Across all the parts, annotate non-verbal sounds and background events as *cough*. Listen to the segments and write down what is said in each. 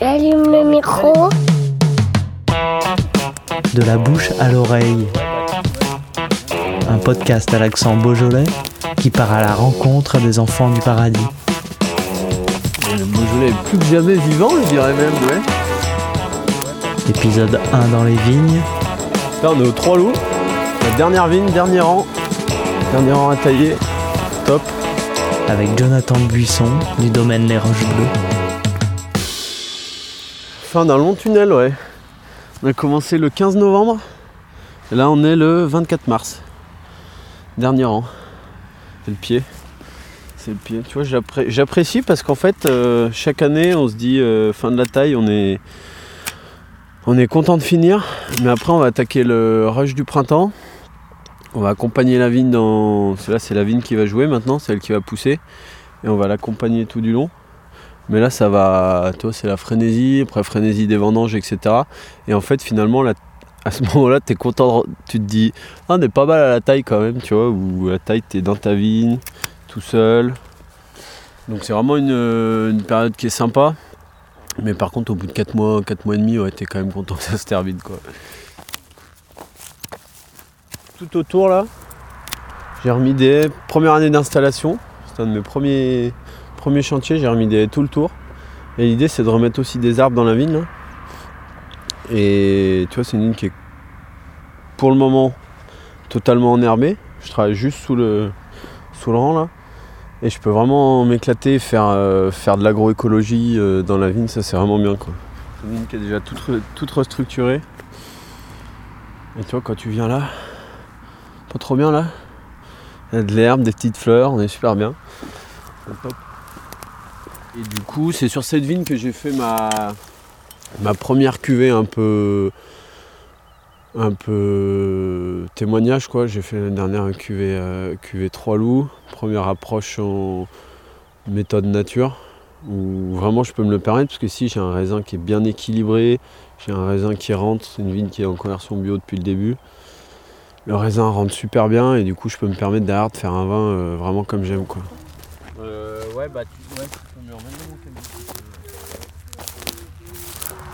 J'allume le micro. De la bouche à l'oreille. Un podcast à l'accent beaujolais qui part à la rencontre des enfants du paradis. Le Beaujolais est plus que jamais vivant, je dirais même, ouais. Épisode 1 dans les vignes. Là, on est aux trois loups. La dernière vigne, dernier rang. Dernier rang à tailler. Top. avec Jonathan Buisson du domaine Les Roches Bleues. Fin d'un long tunnel, ouais. On a commencé le 15 novembre. Et là, on est le 24 mars. Dernier rang. C'est le pied. C'est le pied. Tu vois, j'appré- j'apprécie parce qu'en fait, euh, chaque année, on se dit euh, fin de la taille, on est, on est content de finir. Mais après, on va attaquer le rush du printemps. On va accompagner la vigne dans. Là, c'est la vigne qui va jouer maintenant, c'est elle qui va pousser. Et on va l'accompagner tout du long. Mais là, ça va, toi, c'est la frénésie, après frénésie des vendanges, etc. Et en fait, finalement, là, à ce *laughs* moment-là, tu es content, tu te dis, ah, on est pas mal à la taille quand même, tu vois, où la taille, tu es dans ta vigne, tout seul. Donc c'est vraiment une, période qui est sympa. Mais par contre, au bout de 4 mois, 4 mois et demi, ouais, tu es quand même content que ça se termine, quoi. Tout autour, là, j'ai remis des premières années d'installation. C'est un de mes premiers premier chantier, j'ai remis des tout le tour. Et l'idée c'est de remettre aussi des arbres dans la vigne. là. Et tu vois, c'est une vigne qui est pour le moment totalement enherbée. Je travaille juste sous le, sous le rang là. Et je peux vraiment m'éclater, faire, euh, faire de l'agroécologie euh, dans la vigne, ça c'est vraiment bien quoi. Une vigne qui est déjà toute, toute restructurée. Et tu vois, quand tu viens là, pas trop bien là. Il y a de l'herbe, des petites fleurs, on est super bien. Et du coup, c'est sur cette vigne que j'ai fait ma, ma première cuvée un peu un peu témoignage quoi. J'ai fait la dernière cuvée, euh, cuvée 3 loups, première approche en méthode nature, où vraiment je peux me le permettre parce que si j'ai un raisin qui est bien équilibré, j'ai un raisin qui rentre, c'est une vigne qui est en conversion bio depuis le début. Le raisin rentre super bien et du coup je peux me permettre derrière de faire un vin euh, vraiment comme j'aime quoi. Bah tu,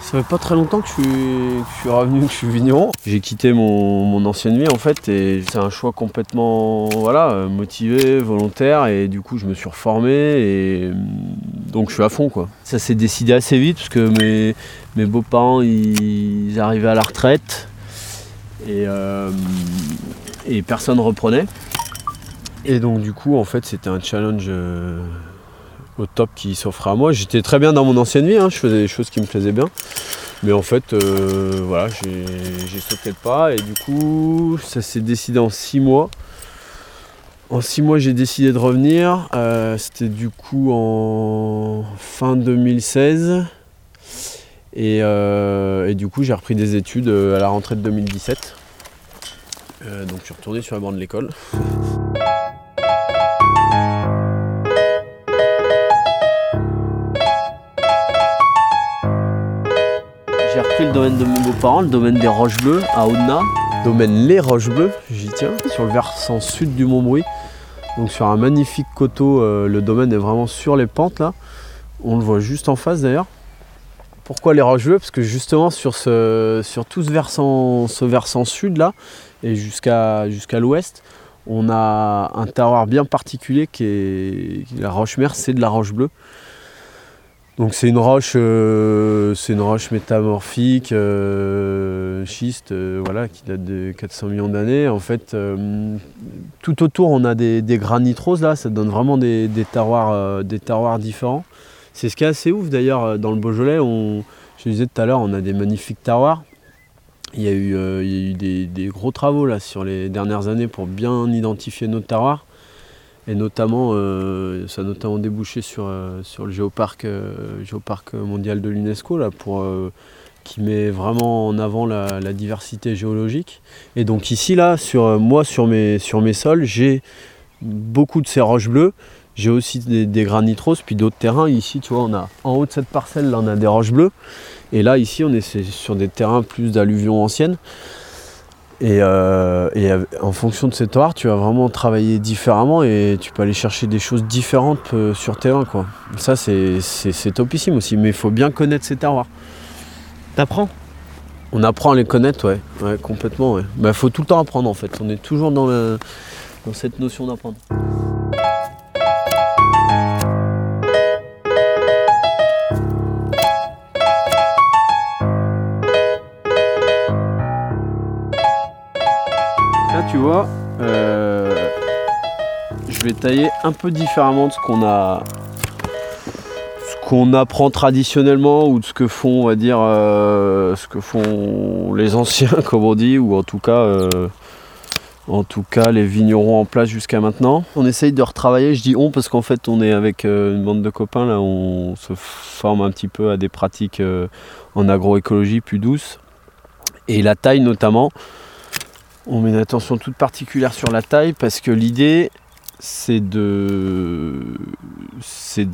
Ça fait pas très longtemps que je suis, revenu, que je suis vigneron. J'ai quitté mon, ancienne vie en fait et c'est un choix complètement voilà, euh, motivé, volontaire et du coup je me suis reformé et hum, donc je suis à fond quoi. Ça s'est décidé assez vite parce que mes, beaux-parents ils, ils arrivaient à la retraite et, euh, et personne reprenait. Et donc du coup en fait c'était un challenge euh, au top qui s'offrait à moi. J'étais très bien dans mon ancienne vie, hein, je faisais des choses qui me plaisaient bien. Mais en fait euh, voilà, j'ai sauté le pas et du coup ça s'est décidé en six mois. En six mois j'ai décidé de revenir. Euh, c'était du coup en fin 2016. Et, euh, et du coup j'ai repris des études à la rentrée de 2017. Euh, donc je suis retourné sur la bande de l'école. Domaine de mes beaux-parents, le domaine des Roches Bleues à Audenat. Domaine Les Roches Bleues, j'y tiens, sur le versant sud du Montbrouis. Donc sur un magnifique coteau, euh, le domaine est vraiment sur les pentes là. On le voit juste en face d'ailleurs. Pourquoi les Roches Bleues Parce que justement sur, ce, sur tout ce versant, ce versant sud là, et jusqu'à jusqu'à l'ouest, on a un terroir bien particulier qui est la roche mère, c'est de la roche bleue. Donc c'est une roche, euh, c'est une roche métamorphique, euh, schiste, euh, voilà, qui date de 400 millions d'années. En fait, tout autour, on a des, des granites roses là, ça donne vraiment des, des terroirs, des différents. C'est ce qui est assez ouf d'ailleurs dans le Beaujolais. On, je disais tout à l'heure, on a des magnifiques terroirs. Il y a eu, il y a eu des, des gros travaux là sur les dernières années pour bien identifier nos terroirs. Et notamment, euh, ça a notamment débouché sur, euh, sur le géoparc, euh, géoparc mondial de l'UNESCO, qui met vraiment en avant la, diversité géologique. Et donc ici, là, sur, moi, sur mes, sur mes sols, j'ai beaucoup de ces roches bleues. J'ai aussi des, des granites roses, puis d'autres terrains. Ici, tu vois, on a en haut de cette parcelle, là, on a des roches bleues. Et là, ici, on est sur des terrains plus d'alluvions anciennes. Et, euh, et en fonction de cet terroir, tu vas vraiment travailler différemment et tu peux aller chercher des choses différentes euh, sur terrain. Quoi. Ça, c'est topissime aussi, mais il faut bien connaître ces terroirs. T'apprends? On apprend à les connaître, ouais, ouais complètement. Il bah, faut tout le temps apprendre en fait. On est toujours dans, le- dans cette notion d'apprendre. Tailler un peu différemment de ce qu'on a, ce qu'on apprend traditionnellement ou de ce que font, on va dire, euh, ce que font les anciens, *laughs* comme on dit, ou en tout cas, euh, en tout cas, les vignerons en place jusqu'à maintenant. On essaye de retravailler. Je dis on parce qu'en fait, on est avec euh, une bande de copains là, on se forme un petit peu à des pratiques en agroécologie plus douces et la taille notamment. On met une attention toute particulière sur la taille parce que l'idée c'est de,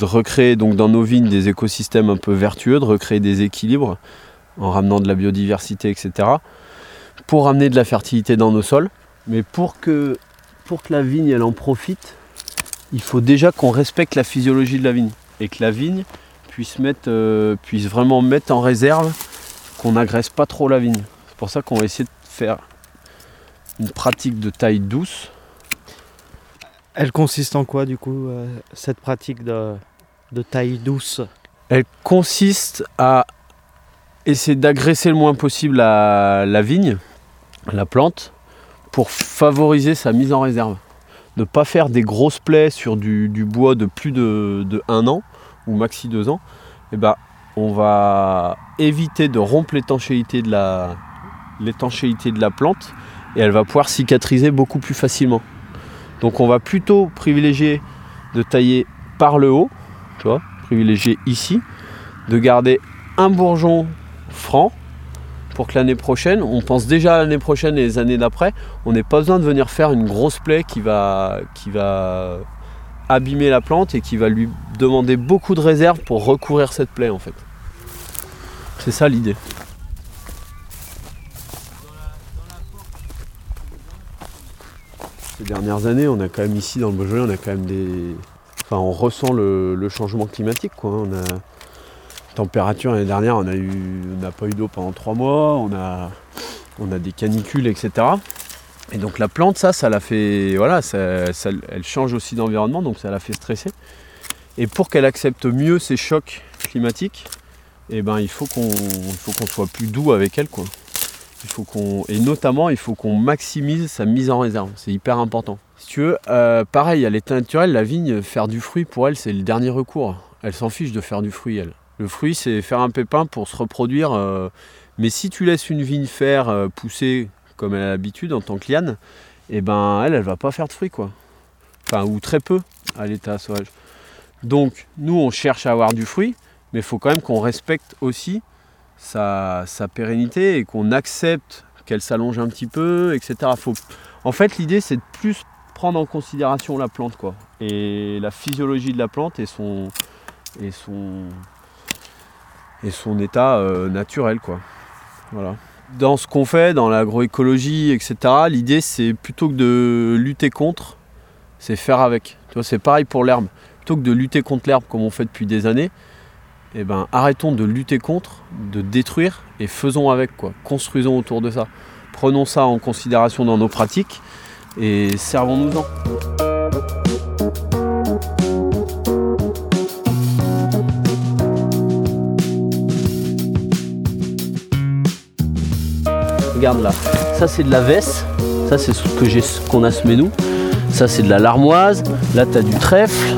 recréer donc dans nos vignes des écosystèmes un peu vertueux, de recréer des équilibres en ramenant de la biodiversité, etc. Pour ramener de la fertilité dans nos sols. Mais pour que, la vigne en profite, il faut déjà qu'on respecte la physiologie de la vigne et que la vigne puisse, euh, puisse vraiment mettre en réserve qu'on n'agresse pas trop la vigne. C'est pour ça qu'on va essayer de faire une pratique de taille douce. Elle consiste en quoi du coup, euh, cette pratique de, taille douce? Elle consiste à essayer d'agresser le moins possible la, vigne, la plante, pour favoriser sa mise en réserve. Ne pas faire des grosses plaies sur du, bois de plus de, 1 an ou maxi 2 ans. Et ben, on va éviter de rompre l'étanchéité de la plante et elle va pouvoir cicatriser beaucoup plus facilement. Donc on va plutôt privilégier de tailler par le haut, tu vois, privilégier ici, de garder un bourgeon franc pour que l'année prochaine, on pense déjà à l'année prochaine et les années d'après, on n'ait pas besoin de venir faire une grosse plaie qui va, abîmer la plante et qui va lui demander beaucoup de réserve pour recouvrir cette plaie en fait. C'est ça l'idée. Ces dernières années, on a quand même ici dans le Beaujolais, on a quand même des. Enfin, on ressent le, changement climatique. Quoi. hein. On a température l'année dernière, on a n'a pas eu d'eau pendant trois mois, on a, on a des canicules, etc. Et donc la plante, ça, ça l'a fait, voilà, ça- elle change aussi d'environnement, donc ça l'a fait stresser. Et pour qu'elle accepte mieux ces chocs climatiques, eh ben, il faut qu'on, faut qu'on soit plus doux avec elle, quoi. Et notamment, il faut qu'on maximise sa mise en réserve. C'est hyper important. Si tu veux, euh, pareil, à l'état naturel, la vigne, faire du fruit pour elle, c'est le dernier recours. Elle s'en fiche de faire du fruit, elle. Le fruit, c'est faire un pépin pour se reproduire. euh, mais si tu laisses une vigne faire euh, pousser comme elle a l'habitude en tant que liane, eh ben elle, elle va pas faire de fruits, quoi. Enfin, ou très peu à l'état sauvage. Donc, nous, on cherche à avoir du fruit, mais il faut quand même qu'on respecte aussi sa, pérennité et qu'on accepte qu'elle s'allonge un petit peu, etc. En fait, l'idée, c'est de plus prendre en considération la plante, quoi. Et la physiologie de la plante et son, et son, et son état euh, naturel, quoi. Voilà. Dans ce qu'on fait, dans l'agroécologie, etc., l'idée, c'est plutôt que de lutter contre, c'est faire avec. C'est pareil pour l'herbe. Plutôt que de lutter contre l'herbe comme on fait depuis des années, eh ben, arrêtons de lutter contre, de détruire et faisons avec quoi. Construisons autour de ça. Prenons ça en considération dans nos pratiques et servons-nous-en. Regarde là, ça c'est de la veste, ça c'est ce qu'on a semé nous. Ça c'est de la larmoise, là t'as du trèfle,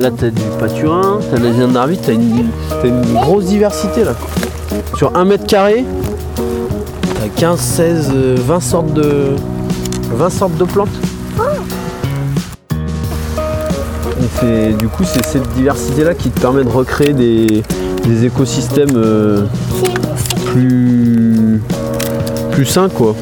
là t'as du paturin, t'as des d'arvite, t'as une, t'as une grosse diversité là. Sur un mètre carré, t'as 15, 16, euh, 20 sortes de. 20 sortes de plantes. Et c'est- du coup c'est cette diversité là qui te permet de recréer des, des écosystèmes euh, plus. plus sains quoi.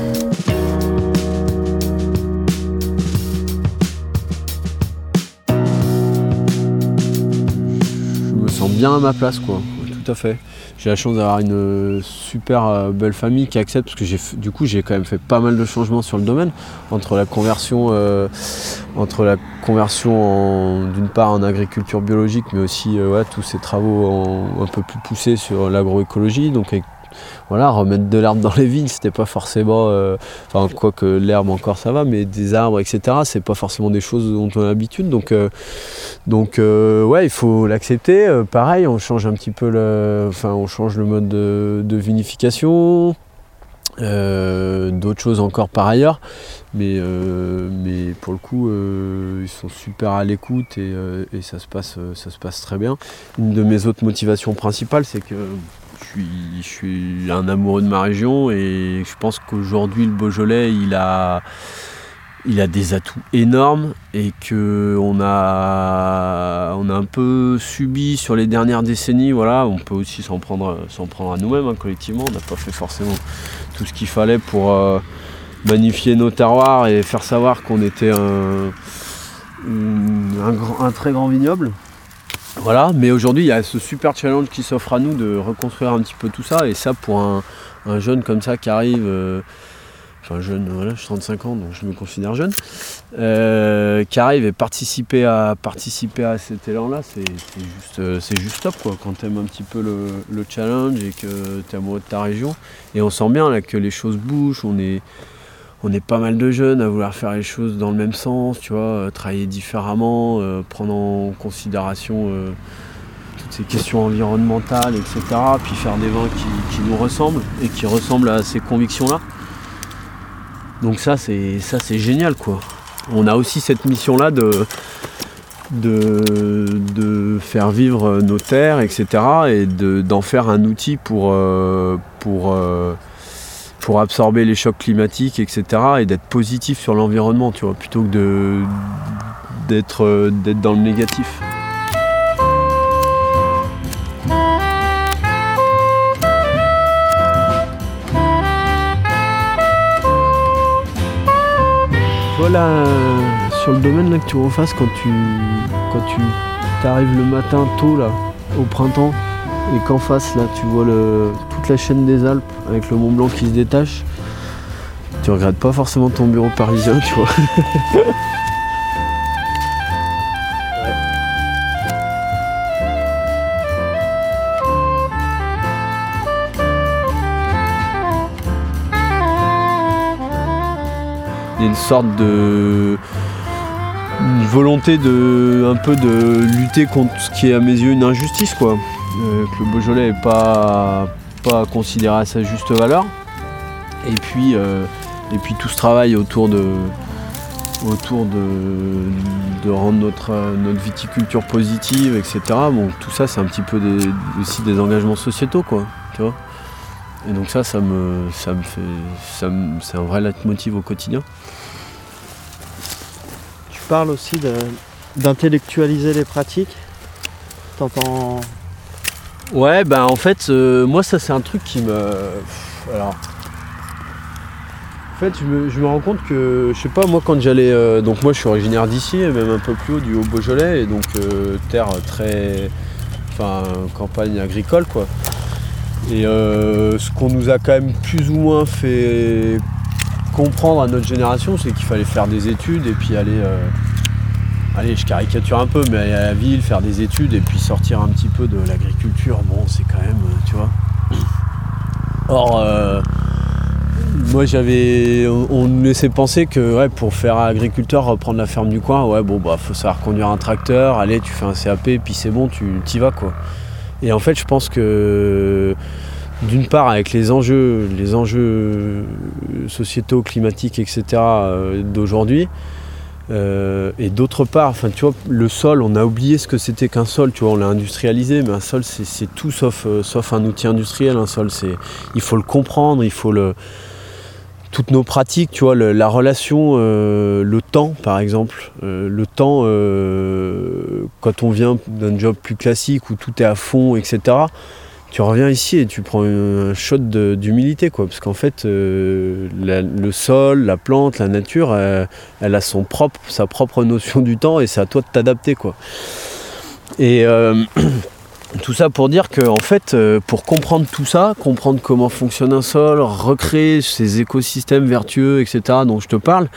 Bien à ma place quoi. Tout à fait. J'ai la chance d'avoir une super euh, belle famille qui accepte, parce que j'ai, du coup j'ai quand même fait pas mal de changements sur le domaine, entre la conversion, euh, entre la conversion d'une part en agriculture biologique, mais aussi euh, tous ces travaux un peu plus poussés sur l'agroécologie, donc avec voilà, remettre de l'herbe dans les vignes, c'était pas forcément. Euh, enfin, quoi que l'herbe encore ça va, mais des arbres, etc., c'est pas forcément des choses dont on a l'habitude. Donc, euh, donc euh, ouais, il faut l'accepter. pareil, on change un petit peu le. Enfin, on change le mode de, vinification. d'autres choses encore par ailleurs. Mais, mais pour le coup, ils sont super à l'écoute et, et, ça, se passe, ça se passe très bien. Une de mes autres motivations principales, c'est que je suis, un amoureux de ma région et je pense qu'aujourd'hui le Beaujolais il a, il a des atouts énormes et qu'on a, on a un peu subi sur les dernières décennies. Voilà, on peut aussi s'en prendre, s'en prendre à nous-mêmes hein, collectivement. On n'a pas fait forcément tout ce qu'il fallait pour euh, magnifier nos terroirs et faire savoir qu'on était un, un très grand vignoble. Voilà, mais aujourd'hui il y a ce super challenge qui s'offre à nous de reconstruire un petit peu tout ça. Et ça pour un, jeune comme ça qui arrive, euh, enfin jeune, voilà, j'ai 35 ans donc je me considère jeune, euh, qui arrive et participer à participer à cet élan-là, c'est juste, euh, juste top quoi. Quand tu aimes un petit peu le, challenge et que tu es amoureux de ta région. Et on sent bien là que les choses bougent, on est on est pas mal de jeunes à vouloir faire les choses dans le même sens, tu vois, euh, travailler différemment, euh, prendre en considération euh, toutes ces questions environnementales, etc. Puis faire des vins qui, nous ressemblent et qui ressemblent à ces convictions-là. Donc ça c'est ça c'est génial quoi. On a aussi cette mission-là de, de, faire vivre nos terres, etc. et d'en faire un outil pour pour absorber les chocs climatiques, etc. et d'être positif sur l'environnement, tu vois, plutôt que d'être, euh, d'être dans le négatif. Voilà, sur le domaine là que tu refasses quand tu quand tu arrives le matin tôt là, au printemps, et qu'en face là tu vois le, la chaîne des Alpes avec le Mont Blanc qui se détache, tu regrettes pas forcément ton bureau parisien, tu vois. Il y a une sorte de volonté de un peu de lutter contre ce qui est à mes yeux une injustice quoi. Euh, que le Beaujolais est pas pas considéré à sa juste valeur. Et puis, euh, et puis tout ce travail autour de, autour de, rendre notre, notre viticulture positive, etc. Bon, tout ça, c'est un petit peu aussi des engagements sociétaux, quoi. Tu vois et donc ça, ça me, ça me fait, c'est un vrai leitmotiv au quotidien. Tu parles aussi d'intellectualiser les pratiques. T'entends Ouais, ben en fait, euh, moi ça c'est un truc qui me. Alors. En fait, je me, rends compte que, je sais pas, moi quand j'allais. Euh, donc moi je suis originaire d'ici, même un peu plus haut du Haut-Beaujolais, et donc euh, terre très. Enfin, campagne agricole quoi. Et ce qu'on nous a quand même plus ou moins fait comprendre à notre génération, c'est qu'il fallait faire des études et puis aller allez, je caricature un peu, mais aller à la ville, faire des études et puis sortir un petit peu de l'agriculture, bon, c'est quand même, euh, tu vois. Or, euh, moi j'avais, on nous laissait penser que pour faire agriculteur, reprendre la ferme du coin, ouais, bon, bah, faut savoir conduire un tracteur, allez, tu fais un CAP, puis c'est bon, tu y vas, quoi. Et en fait, je pense que d'une part avec les enjeux, les enjeux sociétaux, climatiques, etc. Euh, d'aujourd'hui, euh, et d'autre part, enfin, tu vois, le sol, on a oublié ce que c'était qu'un sol, tu vois, on l'a industrialisé, mais un sol, c'est tout sauf, euh, sauf un outil industriel. Un sol, c'est, il faut le comprendre, il faut le, toutes nos pratiques, tu vois, la relation, euh, le temps, par exemple, le temps, quand on vient d'un job plus classique où tout est à fond, etc tu reviens ici et tu prends un shot d'humilité, quoi. Parce qu'en fait, euh, le sol, la plante, la nature, elle, a son propre, sa propre notion du temps et c'est à toi de t'adapter, quoi. Et, euh, *clears throat* tout ça pour dire que en fait, euh, pour comprendre tout ça, comprendre comment fonctionne un sol, recréer ces écosystèmes vertueux, etc., dont je te parle,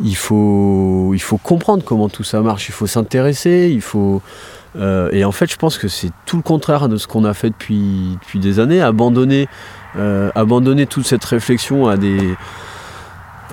il faut, il faut comprendre comment tout ça marche, il faut s'intéresser, il faut. Euh, et en fait, je pense que c'est tout le contraire de ce qu'on a fait depuis, depuis des années, abandonner, euh, abandonner toute cette réflexion à des,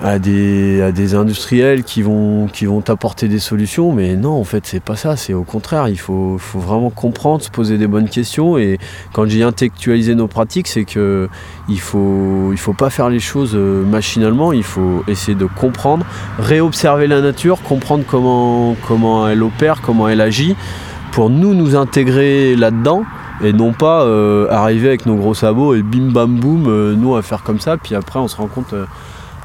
à des, à des industriels qui vont, qui vont t'apporter des solutions, mais non, en fait, c'est pas ça, c'est au contraire, il faut, faut vraiment comprendre, se poser des bonnes questions, et quand j'ai intellectualisé nos pratiques, c'est que il faut, il faut pas faire les choses euh, machinalement, il faut essayer de comprendre, réobserver la nature, comprendre comment, comment elle opère, comment elle agit, pour nous nous intégrer là-dedans, et non pas euh, arriver avec nos gros sabots et bim bam boum, euh, nous à faire comme ça, puis après on se rend compte... euh,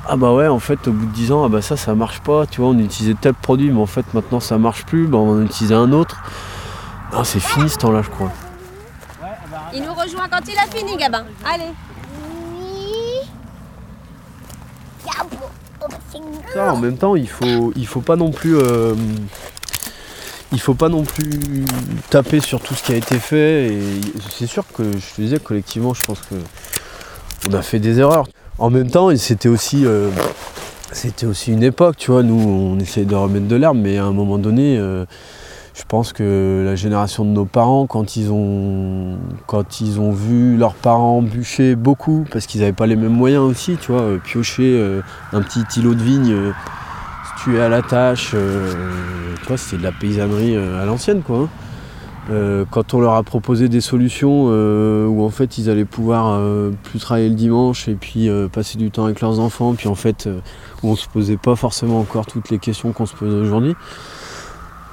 ah bah ouais en fait au bout de 10 ans ah bah ça ça marche pas. Tu vois on utilisait tel produit mais en fait maintenant ça marche plus. Bah on en utilisait un autre. Non c'est fini ce temps là je crois. Il nous rejoint quand il a fini, Gabin. Allez. ça en même temps il faut il faut pas non plus euh, il faut pas non plus taper sur tout ce qui a été fait et c'est sûr que je te disais collectivement je pense que on a fait des erreurs. En même temps c'était aussi euh, aussi une époque tu vois nous on essayait de remettre de l'herbe mais à un moment donné euh, je pense que la génération de nos parents, quand ils ont, quand ils ont vu leurs parents bûcher beaucoup, parce qu'ils n'avaient pas les mêmes moyens aussi, tu vois, euh, piocher un petit îlot de vigne, se tuer à la tâche, euh, tu vois, c'était de la paysannerie euh, à l'ancienne, quoi. hein. Euh, quand on leur a proposé des solutions où en fait ils allaient pouvoir plus travailler le dimanche et puis passer du temps avec leurs enfants, puis en fait où on se posait pas forcément encore toutes les questions qu'on se pose aujourd'hui,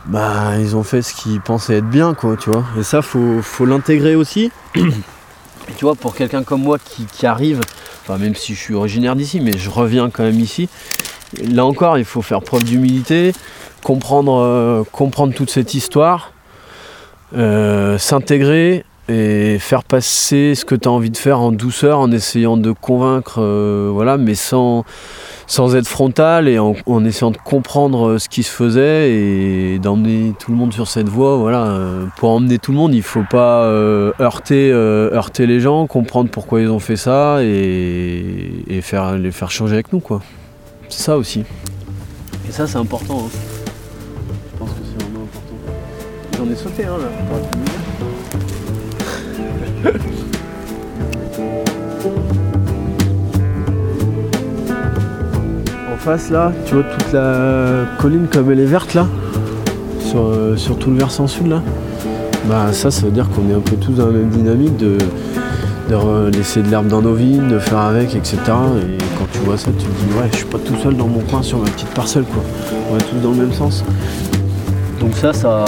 bah ils ont fait ce qu'ils pensaient être bien quoi tu vois et ça faut, faut l'intégrer aussi et tu vois pour quelqu'un comme moi qui, qui arrive enfin même si je suis originaire d'ici mais je reviens quand même ici là encore il faut faire preuve d'humilité comprendre euh, toute cette histoire euh, s'intégrer et faire passer ce que tu as envie de faire en douceur en essayant de convaincre euh, voilà mais sans être frontal et en, essayant de comprendre ce qui se faisait et d'emmener tout le monde sur cette voie. Voilà. Pour emmener tout le monde, il faut pas heurter, les gens, comprendre pourquoi ils ont fait ça et, faire, les faire changer avec nous. Ça aussi. Et ça, c'est important. hein. Je pense que c'est vraiment important. J'en ai sauté, hein, là. *laughs* En face là, tu vois toute la colline comme elle est verte là, sur, euh, sur tout le versant sud là. Bah ça, ça veut dire qu'on est un peu tous dans la même dynamique de, de laisser de l'herbe dans nos vignes, de faire avec, etc. Et quand tu vois ça, tu te dis ouais, je suis pas tout seul dans mon coin sur ma petite parcelle quoi. On est tous dans le même sens. Donc ça, ça.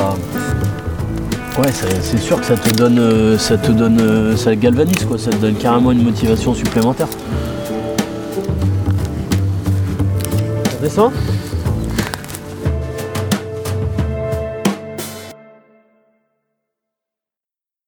Ouais, c'est sûr que ça te donne, euh, ça te donne, euh, ça galvanise quoi, ça te donne carrément une motivation supplémentaire. Ça descend